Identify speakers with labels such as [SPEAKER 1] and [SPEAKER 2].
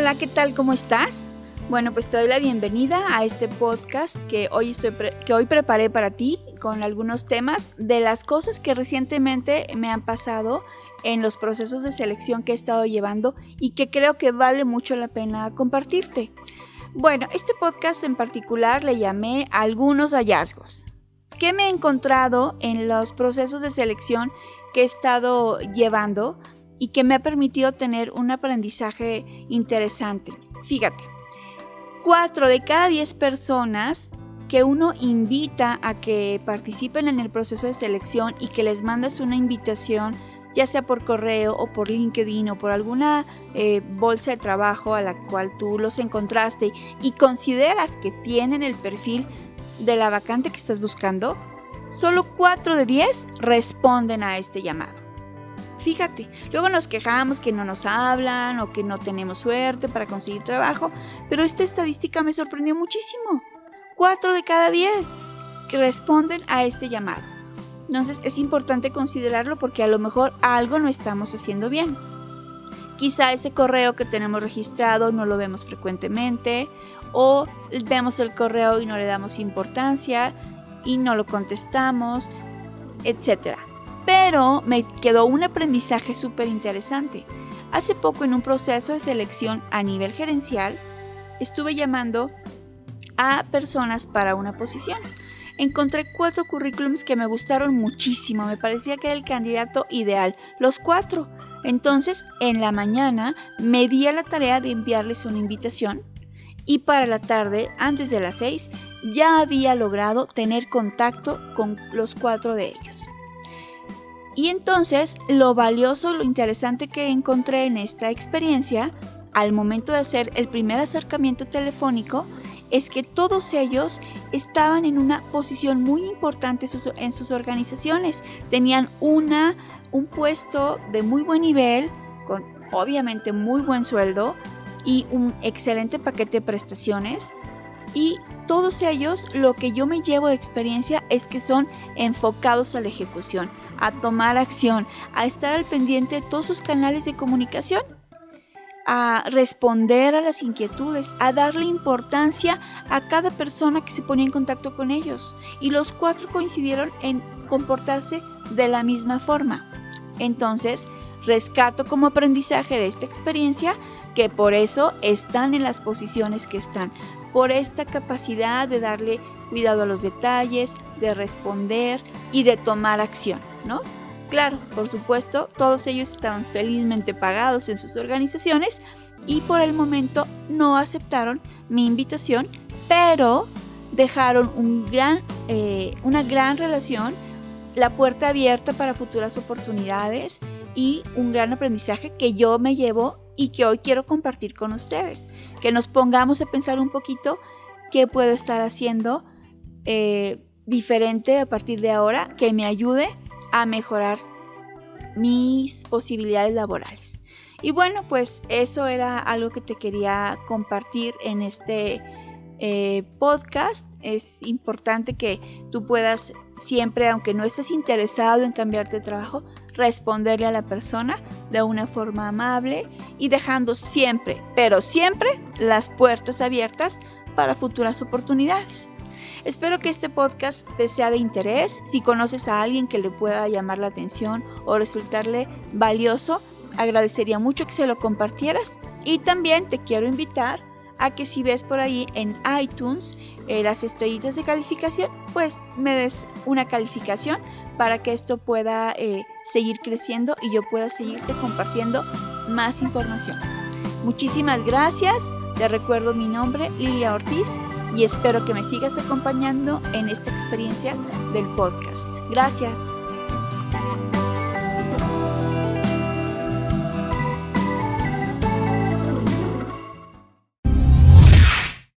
[SPEAKER 1] Hola, ¿qué tal? ¿Cómo estás? Bueno, pues te doy la bienvenida a este podcast que hoy, que hoy preparé para ti con algunos temas de las cosas que recientemente me han pasado en los procesos de selección que he estado llevando y que creo que vale mucho la pena compartirte. Bueno, este podcast en particular le llamé algunos hallazgos. ¿Qué me he encontrado en los procesos de selección que he estado llevando y que me ha permitido tener un aprendizaje interesante? Fíjate, cuatro de cada diez personas que uno invita a que participen en el proceso de selección y que les mandas una invitación ya sea por correo o por LinkedIn o por alguna eh, bolsa de trabajo a la cual tú los encontraste y consideras que tienen el perfil de la vacante que estás buscando, solo 4 de 10 responden a este llamado. Fíjate, luego nos quejamos que no nos hablan o que no tenemos suerte para conseguir trabajo, pero esta estadística me sorprendió muchísimo. 4 de cada 10 que responden a este llamado. Entonces es importante considerarlo porque a lo mejor algo no estamos haciendo bien. Quizá ese correo que tenemos registrado no lo vemos frecuentemente o vemos el correo y no le damos importancia y no lo contestamos, etc. Pero me quedó un aprendizaje súper interesante. Hace poco en un proceso de selección a nivel gerencial estuve llamando a personas para una posición encontré cuatro currículums que me gustaron muchísimo, me parecía que era el candidato ideal, los cuatro. Entonces, en la mañana me di a la tarea de enviarles una invitación y para la tarde, antes de las seis, ya había logrado tener contacto con los cuatro de ellos. Y entonces, lo valioso, lo interesante que encontré en esta experiencia, al momento de hacer el primer acercamiento telefónico, es que todos ellos estaban en una posición muy importante en sus organizaciones. Tenían una, un puesto de muy buen nivel, con obviamente muy buen sueldo y un excelente paquete de prestaciones. Y todos ellos, lo que yo me llevo de experiencia es que son enfocados a la ejecución, a tomar acción, a estar al pendiente de todos sus canales de comunicación a responder a las inquietudes, a darle importancia a cada persona que se ponía en contacto con ellos. Y los cuatro coincidieron en comportarse de la misma forma. Entonces, rescato como aprendizaje de esta experiencia que por eso están en las posiciones que están, por esta capacidad de darle cuidado a los detalles, de responder y de tomar acción, ¿no? Claro, por supuesto, todos ellos estaban felizmente pagados en sus organizaciones y por el momento no aceptaron mi invitación, pero dejaron eh, una gran relación, la puerta abierta para futuras oportunidades y un gran aprendizaje que yo me llevo y que hoy quiero compartir con ustedes. Que nos pongamos a pensar un poquito qué puedo estar haciendo eh, diferente a partir de ahora que me ayude a mejorar mis posibilidades laborales. Y bueno, pues eso era algo que te quería compartir en este eh, podcast. Es importante que tú puedas siempre, aunque no estés interesado en cambiarte de trabajo, responderle a la persona de una forma amable y dejando siempre, pero siempre las puertas abiertas para futuras oportunidades. Espero que este podcast te sea de interés. Si conoces a alguien que le pueda llamar la atención o resultarle valioso, agradecería mucho que se lo compartieras. Y también te quiero invitar a que si ves por ahí en iTunes eh, las estrellitas de calificación, pues me des una calificación para que esto pueda eh, seguir creciendo y yo pueda seguirte compartiendo más información. Muchísimas gracias. Te recuerdo mi nombre, Lilia Ortiz y espero que me sigas acompañando en esta experiencia del podcast. Gracias.